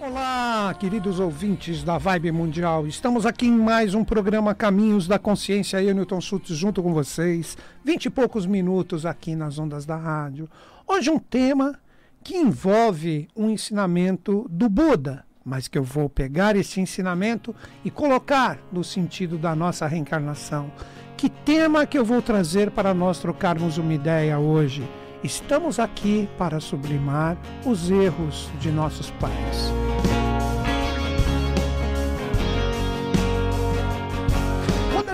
Olá, queridos ouvintes da Vibe Mundial. Estamos aqui em mais um programa Caminhos da Consciência. Eu, Newton Schultz, junto com vocês. Vinte e poucos minutos aqui nas ondas da rádio. Hoje um tema que envolve um ensinamento do Buda, mas que eu vou pegar esse ensinamento e colocar no sentido da nossa reencarnação. Que tema que eu vou trazer para nós trocarmos uma ideia hoje? Estamos aqui para sublimar os erros de nossos pais.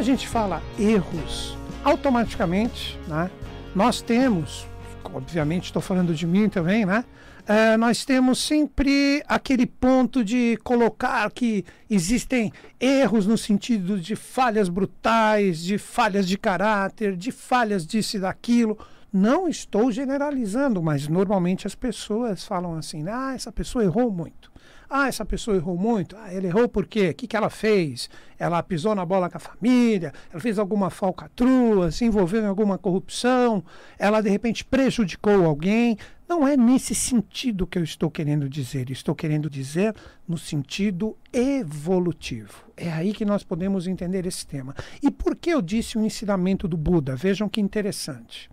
Quando a gente fala erros, automaticamente, né, nós temos, obviamente estou falando de mim também, né? Uh, nós temos sempre aquele ponto de colocar que existem erros no sentido de falhas brutais, de falhas de caráter, de falhas disso e daquilo. Não estou generalizando, mas normalmente as pessoas falam assim: ah, essa pessoa errou muito. Ah, essa pessoa errou muito. Ah, ele errou por quê? O que, que ela fez? Ela pisou na bola com a família, ela fez alguma falcatrua, se envolveu em alguma corrupção, ela de repente prejudicou alguém. Não é nesse sentido que eu estou querendo dizer. Estou querendo dizer no sentido evolutivo. É aí que nós podemos entender esse tema. E por que eu disse o ensinamento do Buda? Vejam que interessante.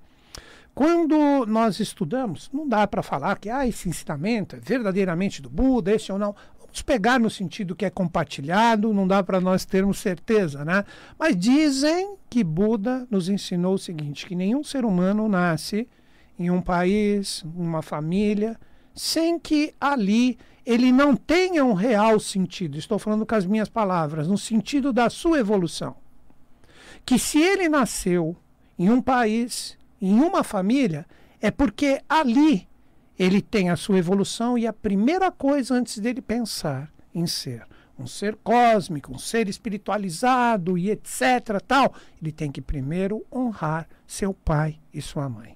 Quando nós estudamos, não dá para falar que ah, esse ensinamento é verdadeiramente do Buda, esse ou não. Vamos pegar no sentido que é compartilhado, não dá para nós termos certeza, né? Mas dizem que Buda nos ensinou o seguinte: que nenhum ser humano nasce em um país, uma família, sem que ali ele não tenha um real sentido. Estou falando com as minhas palavras, no sentido da sua evolução. Que se ele nasceu em um país em uma família, é porque ali ele tem a sua evolução e a primeira coisa antes dele pensar em ser um ser cósmico, um ser espiritualizado e etc. tal, ele tem que primeiro honrar seu pai e sua mãe.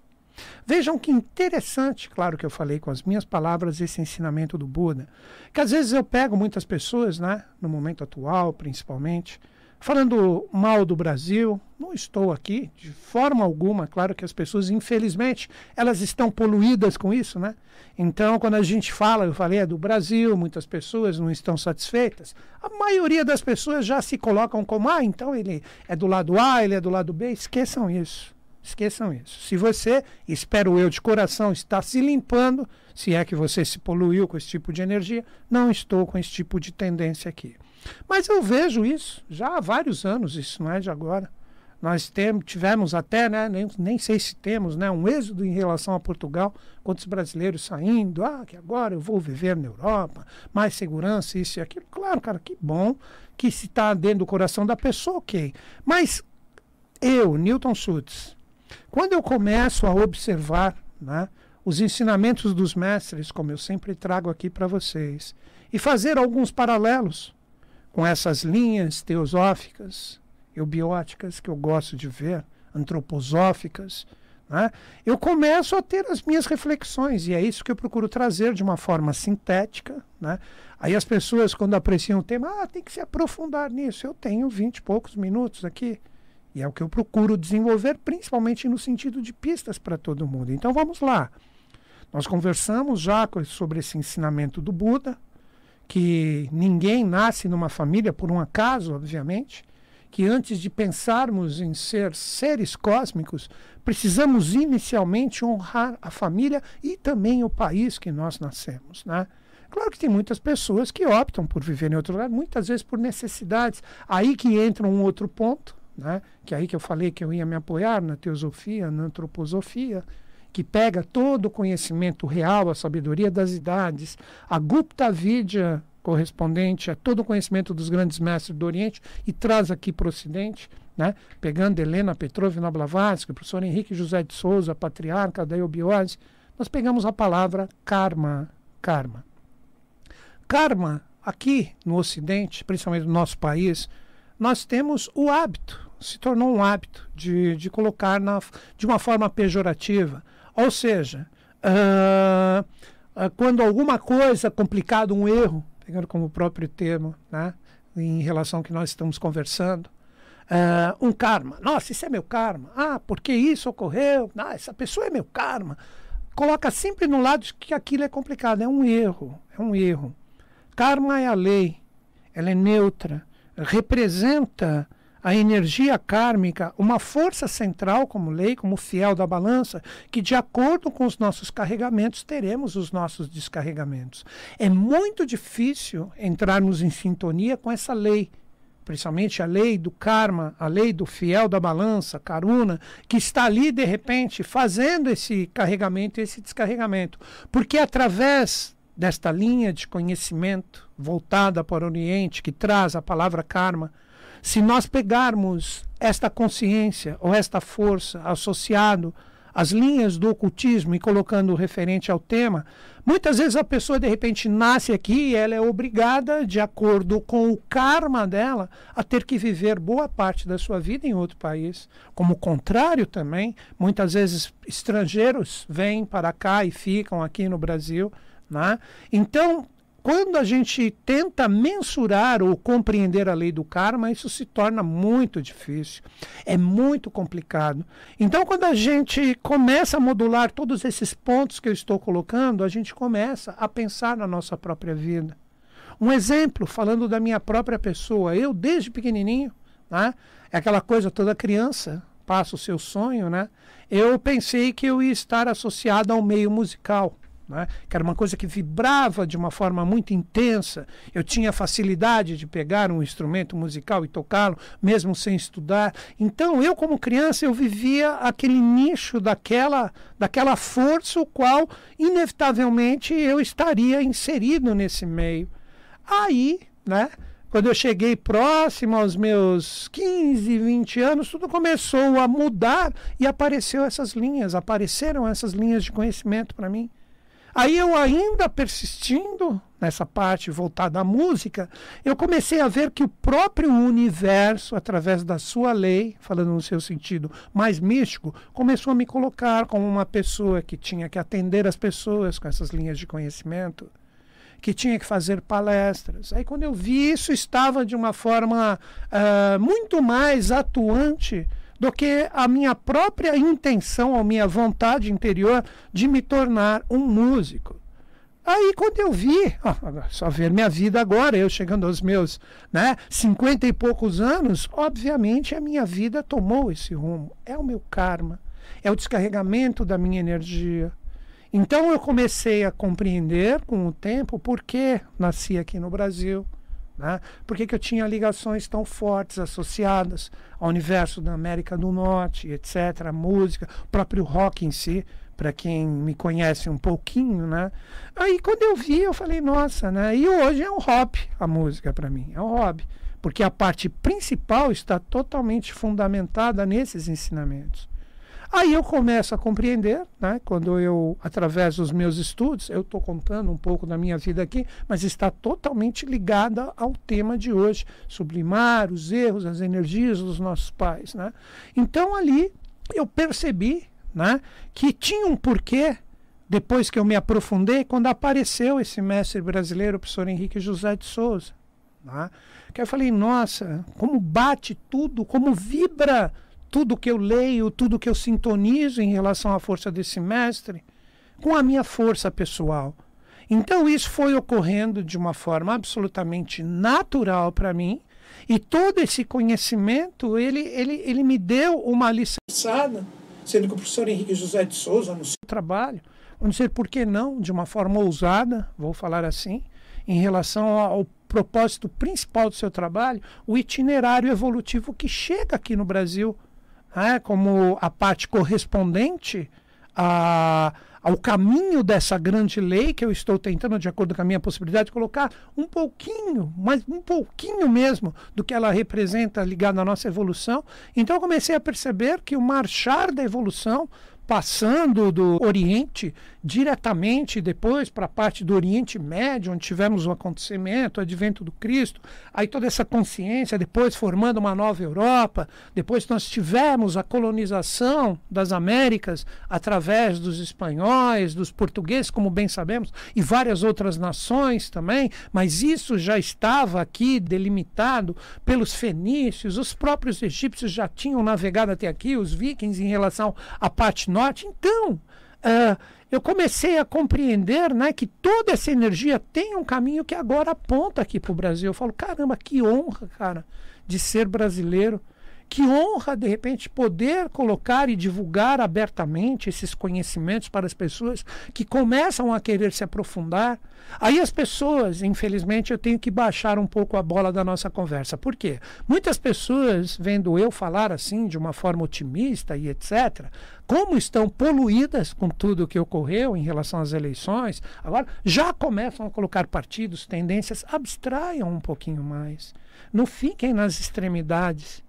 Vejam que interessante, claro que eu falei com as minhas palavras esse ensinamento do Buda, que às vezes eu pego muitas pessoas, né, no momento atual principalmente, Falando mal do Brasil, não estou aqui de forma alguma. Claro que as pessoas, infelizmente, elas estão poluídas com isso, né? Então, quando a gente fala, eu falei, é do Brasil, muitas pessoas não estão satisfeitas. A maioria das pessoas já se colocam como, ah, então ele é do lado A, ele é do lado B. Esqueçam isso. Esqueçam isso. Se você, espero eu de coração, está se limpando, se é que você se poluiu com esse tipo de energia, não estou com esse tipo de tendência aqui. Mas eu vejo isso já há vários anos, isso não é de agora. Nós tem, tivemos até, né, nem, nem sei se temos, né, um êxodo em relação a Portugal, quantos brasileiros saindo, ah, que agora eu vou viver na Europa, mais segurança, isso e aquilo. Claro, cara, que bom que se está dentro do coração da pessoa, ok. Mas eu, Newton Schultz, quando eu começo a observar né, os ensinamentos dos mestres, como eu sempre trago aqui para vocês, e fazer alguns paralelos com essas linhas teosóficas, eubióticas que eu gosto de ver, antroposóficas, né? eu começo a ter as minhas reflexões, e é isso que eu procuro trazer de uma forma sintética. Né? Aí as pessoas, quando apreciam o tema, ah, tem que se aprofundar nisso. Eu tenho vinte e poucos minutos aqui. E é o que eu procuro desenvolver, principalmente no sentido de pistas para todo mundo. Então vamos lá. Nós conversamos já sobre esse ensinamento do Buda, que ninguém nasce numa família por um acaso, obviamente, que antes de pensarmos em ser seres cósmicos, precisamos inicialmente honrar a família e também o país que nós nascemos, né? Claro que tem muitas pessoas que optam por viver em outro lugar, muitas vezes por necessidades. Aí que entra um outro ponto, né? que é aí que eu falei que eu ia me apoiar na teosofia, na antroposofia, que pega todo o conhecimento real, a sabedoria das idades, a Gupta Vidya correspondente a todo o conhecimento dos grandes mestres do Oriente e traz aqui para o Ocidente, né? pegando Helena Petrovna Blavatsky, o professor Henrique José de Souza, patriarca da eubiose, nós pegamos a palavra karma, karma. Karma, aqui no Ocidente, principalmente no nosso país, nós temos o hábito, se tornou um hábito de, de colocar na, de uma forma pejorativa ou seja, uh, uh, quando alguma coisa complicada, um erro, pegando como próprio termo, né, em relação ao que nós estamos conversando, uh, um karma. Nossa, isso é meu karma. Ah, porque isso ocorreu? Ah, essa pessoa é meu karma. Coloca sempre no lado de que aquilo é complicado. É um erro. É um erro. Karma é a lei, ela é neutra, representa a energia kármica, uma força central como lei, como fiel da balança, que de acordo com os nossos carregamentos teremos os nossos descarregamentos. É muito difícil entrarmos em sintonia com essa lei, principalmente a lei do karma, a lei do fiel da balança, karuna, que está ali de repente fazendo esse carregamento, esse descarregamento, porque através desta linha de conhecimento voltada para o Oriente, que traz a palavra karma, se nós pegarmos esta consciência ou esta força associado às linhas do ocultismo e colocando referente ao tema, muitas vezes a pessoa de repente nasce aqui e ela é obrigada, de acordo com o karma dela, a ter que viver boa parte da sua vida em outro país. Como contrário também, muitas vezes estrangeiros vêm para cá e ficam aqui no Brasil. Né? Então, quando a gente tenta mensurar ou compreender a lei do karma, isso se torna muito difícil, é muito complicado. Então, quando a gente começa a modular todos esses pontos que eu estou colocando, a gente começa a pensar na nossa própria vida. Um exemplo, falando da minha própria pessoa, eu desde pequenininho, né, é aquela coisa toda criança passa o seu sonho, né? Eu pensei que eu ia estar associado ao meio musical né? que era uma coisa que vibrava de uma forma muito intensa. Eu tinha facilidade de pegar um instrumento musical e tocá-lo, mesmo sem estudar. Então, eu, como criança, eu vivia aquele nicho daquela, daquela força, o qual, inevitavelmente, eu estaria inserido nesse meio. Aí, né? Quando eu cheguei próximo aos meus 15, 20 anos, tudo começou a mudar e apareceu essas linhas, apareceram essas linhas de conhecimento para mim. Aí eu ainda persistindo nessa parte voltada à música, eu comecei a ver que o próprio universo, através da sua lei, falando no seu sentido mais místico, começou a me colocar como uma pessoa que tinha que atender as pessoas com essas linhas de conhecimento, que tinha que fazer palestras. Aí quando eu vi isso, estava de uma forma uh, muito mais atuante do que a minha própria intenção, a minha vontade interior de me tornar um músico. Aí quando eu vi, só ver minha vida agora, eu chegando aos meus né, 50 e poucos anos, obviamente a minha vida tomou esse rumo. É o meu karma, é o descarregamento da minha energia. Então eu comecei a compreender com o tempo por que nasci aqui no Brasil, né? Por que, que eu tinha ligações tão fortes associadas ao universo da América do Norte, etc., a música, o próprio rock em si, para quem me conhece um pouquinho, né? Aí quando eu vi, eu falei, nossa, né? E hoje é um hobby a música para mim, é um hobby, porque a parte principal está totalmente fundamentada nesses ensinamentos. Aí eu começo a compreender, né, quando eu, através dos meus estudos, eu estou contando um pouco da minha vida aqui, mas está totalmente ligada ao tema de hoje, sublimar os erros, as energias dos nossos pais. Né? Então ali eu percebi né, que tinha um porquê, depois que eu me aprofundei, quando apareceu esse mestre brasileiro, o professor Henrique José de Souza. Né? Que eu falei, nossa, como bate tudo, como vibra tudo que eu leio, tudo que eu sintonizo em relação à força desse mestre, com a minha força pessoal. Então isso foi ocorrendo de uma forma absolutamente natural para mim, e todo esse conhecimento, ele, ele, ele me deu uma lição, sendo que o professor Henrique José de Souza, no seu trabalho, vamos dizer, por que não, de uma forma ousada, vou falar assim, em relação ao propósito principal do seu trabalho, o itinerário evolutivo que chega aqui no Brasil né, como a parte correspondente a, ao caminho dessa grande lei que eu estou tentando, de acordo com a minha possibilidade, colocar um pouquinho, mas um pouquinho mesmo do que ela representa ligado à nossa evolução. Então eu comecei a perceber que o marchar da evolução passando do Oriente diretamente depois para a parte do Oriente Médio, onde tivemos o acontecimento, o advento do Cristo, aí toda essa consciência, depois formando uma nova Europa, depois nós tivemos a colonização das Américas através dos espanhóis, dos portugueses, como bem sabemos, e várias outras nações também, mas isso já estava aqui delimitado pelos fenícios, os próprios egípcios já tinham navegado até aqui, os vikings em relação à parte norte. Então, uh, eu comecei a compreender né, que toda essa energia tem um caminho que agora aponta aqui para o Brasil. Eu falo, caramba, que honra, cara, de ser brasileiro. Que honra, de repente, poder colocar e divulgar abertamente esses conhecimentos para as pessoas que começam a querer se aprofundar. Aí as pessoas, infelizmente, eu tenho que baixar um pouco a bola da nossa conversa. Por quê? Muitas pessoas, vendo eu falar assim, de uma forma otimista e etc., como estão poluídas com tudo o que ocorreu em relação às eleições, agora já começam a colocar partidos, tendências, abstraiam um pouquinho mais. Não fiquem nas extremidades.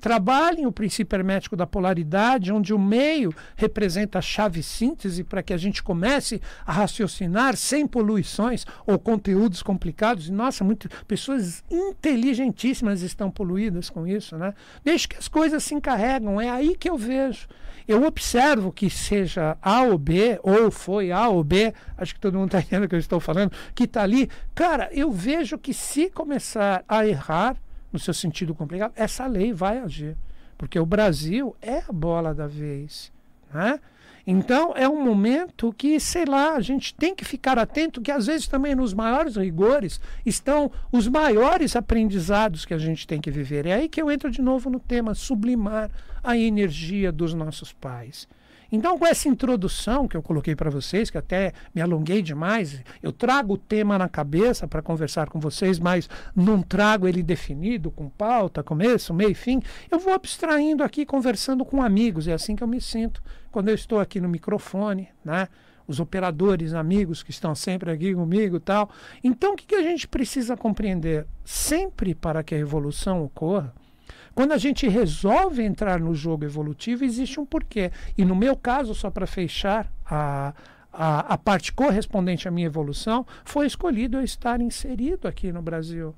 Trabalhem o princípio hermético da polaridade, onde o meio representa a chave síntese para que a gente comece a raciocinar sem poluições ou conteúdos complicados. E, nossa, muitas pessoas inteligentíssimas estão poluídas com isso, né? Deixe que as coisas se encarregam, é aí que eu vejo. Eu observo que seja A ou B, ou foi A ou B, acho que todo mundo está entendendo o que eu estou falando, que está ali. Cara, eu vejo que se começar a errar, no seu sentido complicado, essa lei vai agir. Porque o Brasil é a bola da vez. Né? Então é um momento que, sei lá, a gente tem que ficar atento que às vezes também nos maiores rigores estão os maiores aprendizados que a gente tem que viver. É aí que eu entro de novo no tema sublimar a energia dos nossos pais. Então, com essa introdução que eu coloquei para vocês, que até me alonguei demais, eu trago o tema na cabeça para conversar com vocês, mas não trago ele definido, com pauta, começo, meio e fim. Eu vou abstraindo aqui, conversando com amigos. É assim que eu me sinto quando eu estou aqui no microfone, né? Os operadores, amigos que estão sempre aqui comigo tal. Então, o que, que a gente precisa compreender? Sempre para que a evolução ocorra, quando a gente resolve entrar no jogo evolutivo, existe um porquê. E no meu caso, só para fechar a, a, a, parte correspondente à minha evolução, foi escolhido eu estar inserido aqui no Brasil.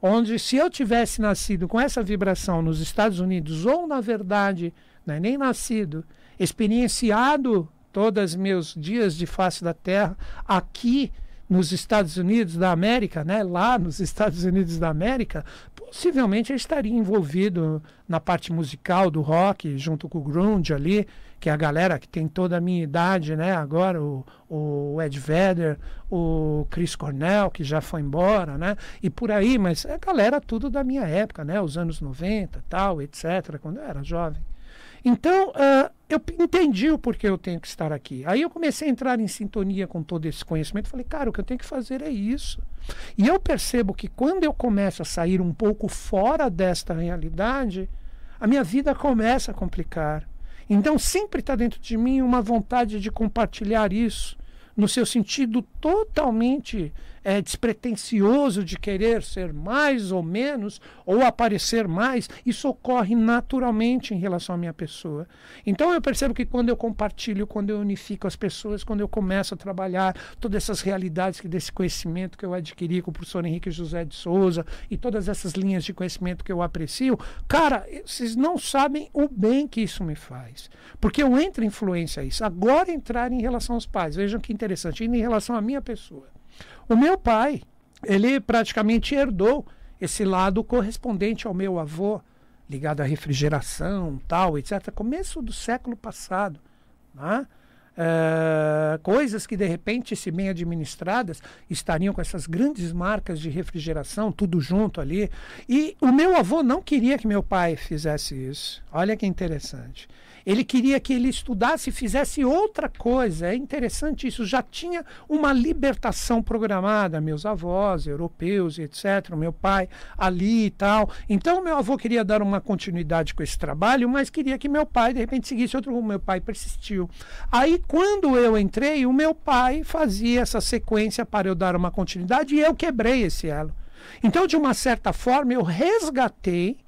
Onde, se eu tivesse nascido com essa vibração nos Estados Unidos, ou na verdade, né, nem nascido, experienciado todos os meus dias de face da Terra aqui nos Estados Unidos da América, né, lá nos Estados Unidos da América, possivelmente ele estaria envolvido na parte musical do rock, junto com o grunge ali, que é a galera que tem toda a minha idade, né, agora o, o Ed Vedder, o Chris Cornell, que já foi embora, né, e por aí, mas é a galera tudo da minha época, né, os anos 90, tal, etc, quando eu era jovem. Então, uh, eu entendi o porquê eu tenho que estar aqui. Aí eu comecei a entrar em sintonia com todo esse conhecimento. Falei, cara, o que eu tenho que fazer é isso. E eu percebo que quando eu começo a sair um pouco fora desta realidade, a minha vida começa a complicar. Então, sempre está dentro de mim uma vontade de compartilhar isso, no seu sentido totalmente é, despretensioso de querer ser mais ou menos, ou aparecer mais, isso ocorre naturalmente em relação à minha pessoa. Então eu percebo que quando eu compartilho, quando eu unifico as pessoas, quando eu começo a trabalhar todas essas realidades que desse conhecimento que eu adquiri com o professor Henrique José de Souza e todas essas linhas de conhecimento que eu aprecio, cara, vocês não sabem o bem que isso me faz. Porque eu entro em influência isso. Agora entrar em relação aos pais, vejam que interessante, em relação à minha pessoa. O meu pai, ele praticamente herdou esse lado correspondente ao meu avô, ligado à refrigeração, tal, etc. Começo do século passado. Né? É, coisas que de repente, se bem administradas, estariam com essas grandes marcas de refrigeração, tudo junto ali. E o meu avô não queria que meu pai fizesse isso. Olha que interessante. Ele queria que ele estudasse e fizesse outra coisa. É interessante isso. Já tinha uma libertação programada, meus avós, europeus, etc., meu pai ali e tal. Então, meu avô queria dar uma continuidade com esse trabalho, mas queria que meu pai, de repente, seguisse outro rumo. Meu pai persistiu. Aí, quando eu entrei, o meu pai fazia essa sequência para eu dar uma continuidade e eu quebrei esse elo. Então, de uma certa forma, eu resgatei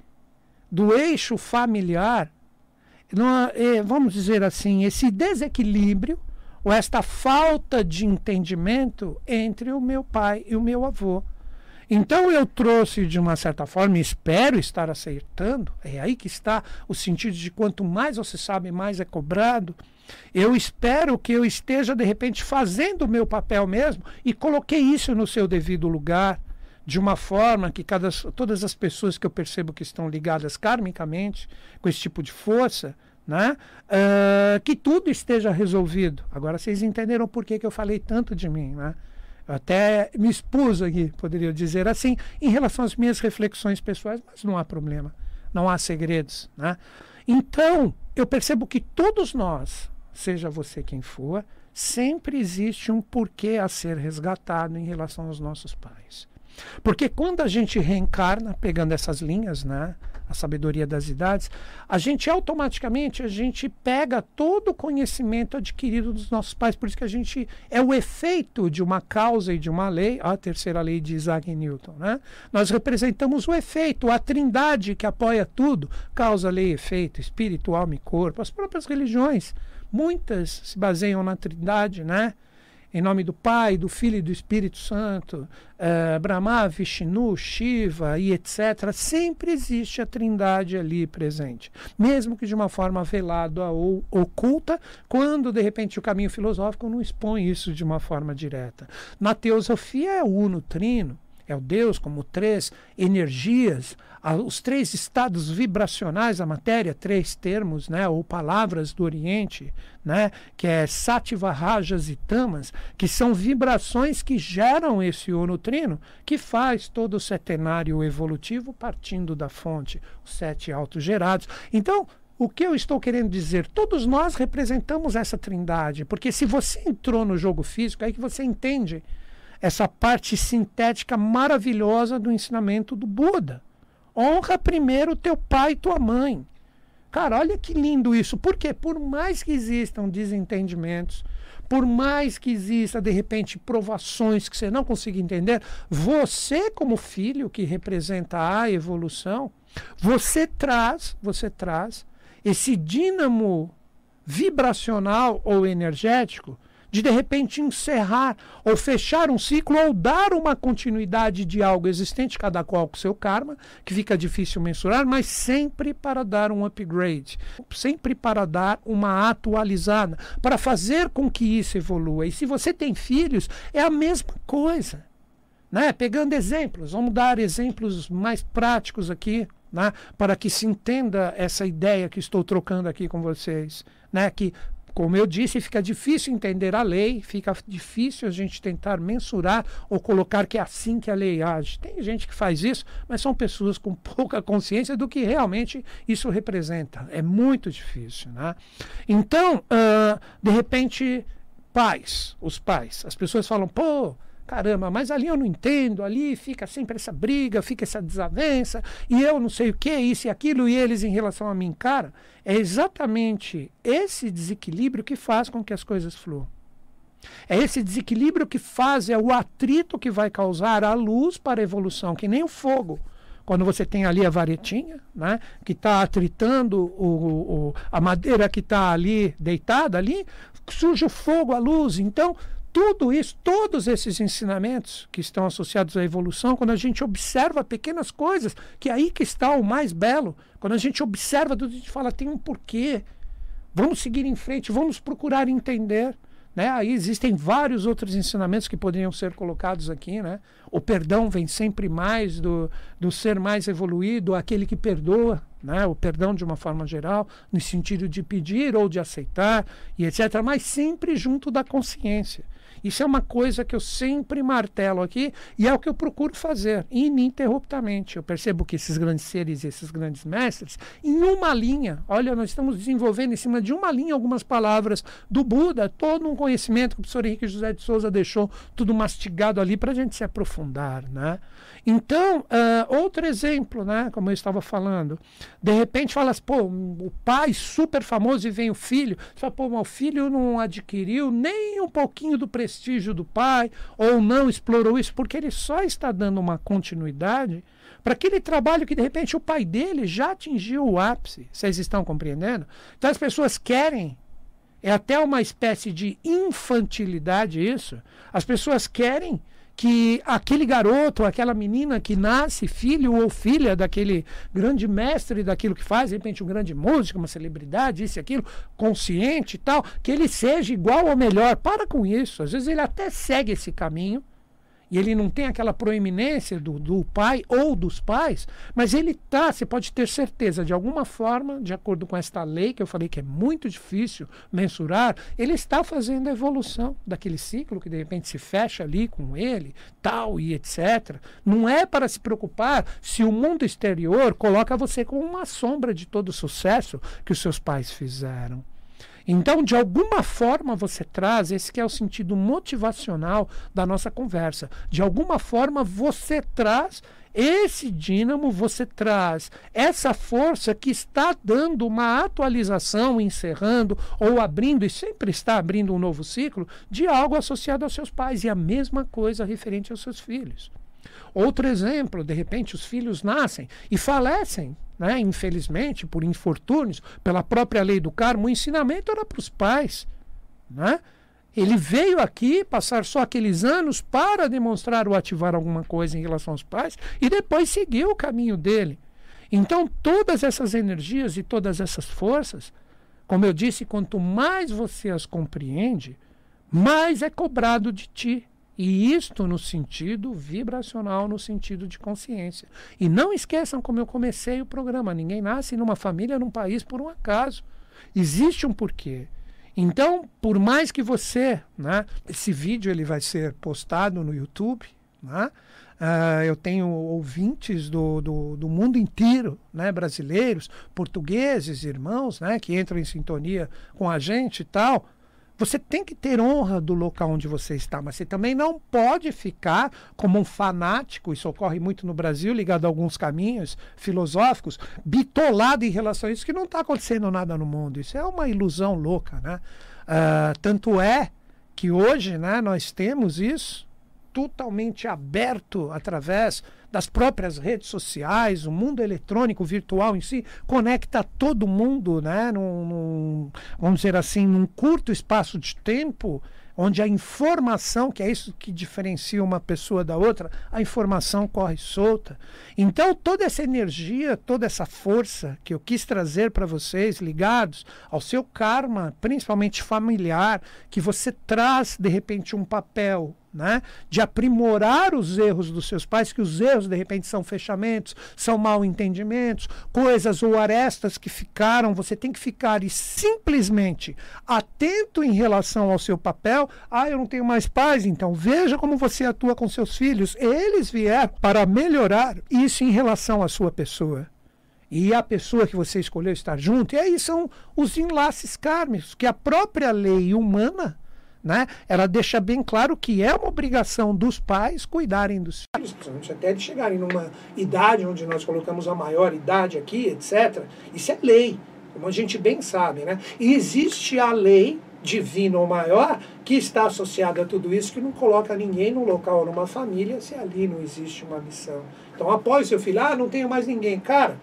do eixo familiar é, vamos dizer assim, esse desequilíbrio ou esta falta de entendimento entre o meu pai e o meu avô. Então eu trouxe de uma certa forma, espero estar acertando, é aí que está o sentido de quanto mais você sabe, mais é cobrado. Eu espero que eu esteja de repente fazendo o meu papel mesmo e coloquei isso no seu devido lugar, de uma forma que cada, todas as pessoas que eu percebo que estão ligadas karmicamente com esse tipo de força né? Uh, que tudo esteja resolvido. Agora vocês entenderam por que, que eu falei tanto de mim, né? Eu até me expus aqui, poderia dizer assim, em relação às minhas reflexões pessoais, mas não há problema, não há segredos, né? Então, eu percebo que todos nós, seja você quem for, sempre existe um porquê a ser resgatado em relação aos nossos pais. Porque quando a gente reencarna, pegando essas linhas, né, a sabedoria das idades, a gente automaticamente a gente pega todo o conhecimento adquirido dos nossos pais, por isso que a gente é o efeito de uma causa e de uma lei, a terceira lei de Isaac Newton, né? Nós representamos o efeito, a trindade que apoia tudo, causa, lei, efeito, espírito, alma e corpo, as próprias religiões, muitas se baseiam na trindade, né? Em nome do Pai, do Filho e do Espírito Santo, uh, Brahma, Vishnu, Shiva e etc., sempre existe a trindade ali presente. Mesmo que de uma forma velada ou oculta, quando de repente o caminho filosófico não expõe isso de uma forma direta. Na teosofia é uno, trino, é o Deus como três energias, os três estados vibracionais da matéria, três termos, né, ou palavras do Oriente, né, que é sattva, rajas e tamas, que são vibrações que geram esse onutrino, que faz todo o setenário evolutivo partindo da fonte, os sete autos gerados. Então, o que eu estou querendo dizer? Todos nós representamos essa trindade, porque se você entrou no jogo físico, é que você entende essa parte sintética maravilhosa do ensinamento do Buda. Honra primeiro teu pai e tua mãe. Cara, olha que lindo isso. Por quê? Por mais que existam desentendimentos, por mais que exista, de repente, provações que você não consiga entender, você, como filho que representa a evolução, você traz, você traz esse dínamo vibracional ou energético de de repente encerrar ou fechar um ciclo ou dar uma continuidade de algo existente, cada qual com seu karma, que fica difícil mensurar, mas sempre para dar um upgrade, sempre para dar uma atualizada, para fazer com que isso evolua. E se você tem filhos, é a mesma coisa. Né? Pegando exemplos, vamos dar exemplos mais práticos aqui. Né? para que se entenda essa ideia que estou trocando aqui com vocês, né? que como eu disse, fica difícil entender a lei, fica difícil a gente tentar mensurar ou colocar que é assim que a lei age. Tem gente que faz isso, mas são pessoas com pouca consciência do que realmente isso representa. É muito difícil. Né? Então, uh, de repente, pais, os pais, as pessoas falam, pô, caramba, mas ali eu não entendo, ali fica sempre essa briga, fica essa desavença, e eu não sei o que, isso e aquilo, e eles em relação a mim, cara, é exatamente esse desequilíbrio que faz com que as coisas fluam. É esse desequilíbrio que faz, é o atrito que vai causar a luz para a evolução, que nem o fogo. Quando você tem ali a varetinha, né, que está atritando o, o, a madeira que está ali deitada ali, surge o fogo, a luz. Então, tudo isso, todos esses ensinamentos que estão associados à evolução, quando a gente observa pequenas coisas, que é aí que está o mais belo, quando a gente observa tudo, a gente fala, tem um porquê. Vamos seguir em frente, vamos procurar entender. Né? Aí existem vários outros ensinamentos que poderiam ser colocados aqui. Né? O perdão vem sempre mais do, do ser mais evoluído, aquele que perdoa, né? o perdão de uma forma geral, no sentido de pedir ou de aceitar, e etc., mas sempre junto da consciência. Isso é uma coisa que eu sempre martelo aqui e é o que eu procuro fazer ininterruptamente. Eu percebo que esses grandes seres e esses grandes mestres, em uma linha, olha, nós estamos desenvolvendo em cima de uma linha algumas palavras do Buda, todo um conhecimento que o professor Henrique José de Souza deixou tudo mastigado ali para a gente se aprofundar. Né? Então, uh, outro exemplo, né, como eu estava falando, de repente fala assim, pô, o pai super famoso e vem o filho, fala, pô, o filho não adquiriu nem um pouquinho do prestígio do pai, ou não explorou isso, porque ele só está dando uma continuidade para aquele trabalho que de repente o pai dele já atingiu o ápice. Vocês estão compreendendo? Então as pessoas querem é até uma espécie de infantilidade isso. As pessoas querem que aquele garoto, aquela menina que nasce filho ou filha daquele grande mestre daquilo que faz, de repente um grande músico, uma celebridade, isso e aquilo, consciente e tal, que ele seja igual ou melhor. Para com isso. Às vezes ele até segue esse caminho e ele não tem aquela proeminência do, do pai ou dos pais, mas ele tá, você pode ter certeza, de alguma forma, de acordo com esta lei que eu falei que é muito difícil mensurar, ele está fazendo a evolução daquele ciclo que de repente se fecha ali com ele, tal e etc. Não é para se preocupar se o mundo exterior coloca você como uma sombra de todo o sucesso que os seus pais fizeram. Então, de alguma forma, você traz, esse que é o sentido motivacional da nossa conversa. De alguma forma, você traz esse dínamo, você traz essa força que está dando uma atualização, encerrando ou abrindo, e sempre está abrindo um novo ciclo, de algo associado aos seus pais. E a mesma coisa referente aos seus filhos. Outro exemplo, de repente os filhos nascem e falecem né? infelizmente, por infortúnios, pela própria lei do karma, o ensinamento era para os pais. Né? Ele veio aqui passar só aqueles anos para demonstrar ou ativar alguma coisa em relação aos pais e depois seguir o caminho dele. Então, todas essas energias e todas essas forças, como eu disse, quanto mais você as compreende, mais é cobrado de ti. E isto no sentido vibracional, no sentido de consciência. E não esqueçam como eu comecei o programa: ninguém nasce numa família, num país por um acaso. Existe um porquê. Então, por mais que você, né, esse vídeo ele vai ser postado no YouTube, né? Uh, eu tenho ouvintes do, do, do, mundo inteiro, né, brasileiros, portugueses, irmãos, né, que entram em sintonia com a gente e tal. Você tem que ter honra do local onde você está, mas você também não pode ficar como um fanático, isso ocorre muito no Brasil, ligado a alguns caminhos filosóficos, bitolado em relação a isso, que não está acontecendo nada no mundo. Isso é uma ilusão louca, né? Uh, tanto é que hoje né, nós temos isso totalmente aberto através das próprias redes sociais, o mundo eletrônico, virtual em si, conecta todo mundo, né, num, num, vamos dizer assim, num curto espaço de tempo, onde a informação, que é isso que diferencia uma pessoa da outra, a informação corre solta. Então, toda essa energia, toda essa força que eu quis trazer para vocês, ligados ao seu karma, principalmente familiar, que você traz, de repente, um papel né? de aprimorar os erros dos seus pais, que os erros de repente são fechamentos, são mal entendimentos, coisas ou arestas que ficaram, você tem que ficar e simplesmente atento em relação ao seu papel. Ah, eu não tenho mais pais, então veja como você atua com seus filhos. Eles vieram para melhorar isso em relação à sua pessoa e a pessoa que você escolheu estar junto. E aí são os enlaces kármicos que a própria lei humana né? Ela deixa bem claro que é uma obrigação dos pais cuidarem dos filhos, até de chegarem numa idade onde nós colocamos a maior idade aqui, etc. Isso é lei, como a gente bem sabe, né? E existe a lei divina ou maior que está associada a tudo isso, que não coloca ninguém num local ou numa família se ali não existe uma missão. Então, após seu filho, ah, não tenho mais ninguém. Cara,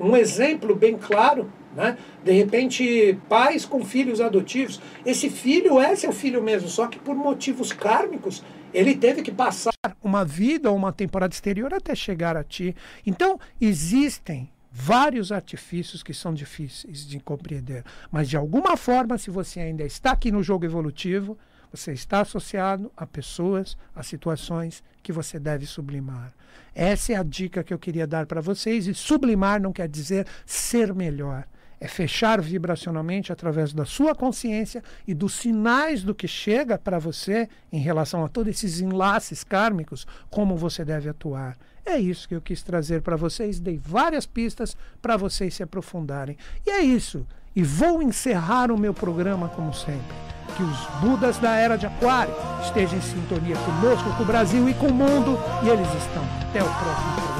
um exemplo bem claro né? De repente, pais com filhos adotivos. Esse filho é seu filho mesmo, só que por motivos kármicos, ele teve que passar uma vida ou uma temporada exterior até chegar a ti. Então, existem vários artifícios que são difíceis de compreender. Mas, de alguma forma, se você ainda está aqui no jogo evolutivo, você está associado a pessoas, a situações que você deve sublimar. Essa é a dica que eu queria dar para vocês. E sublimar não quer dizer ser melhor é fechar vibracionalmente através da sua consciência e dos sinais do que chega para você em relação a todos esses enlaces kármicos, como você deve atuar. É isso que eu quis trazer para vocês, dei várias pistas para vocês se aprofundarem. E é isso. E vou encerrar o meu programa como sempre. Que os Budas da Era de Aquário estejam em sintonia conosco, com o Brasil e com o mundo. E eles estão. Até o próximo programa.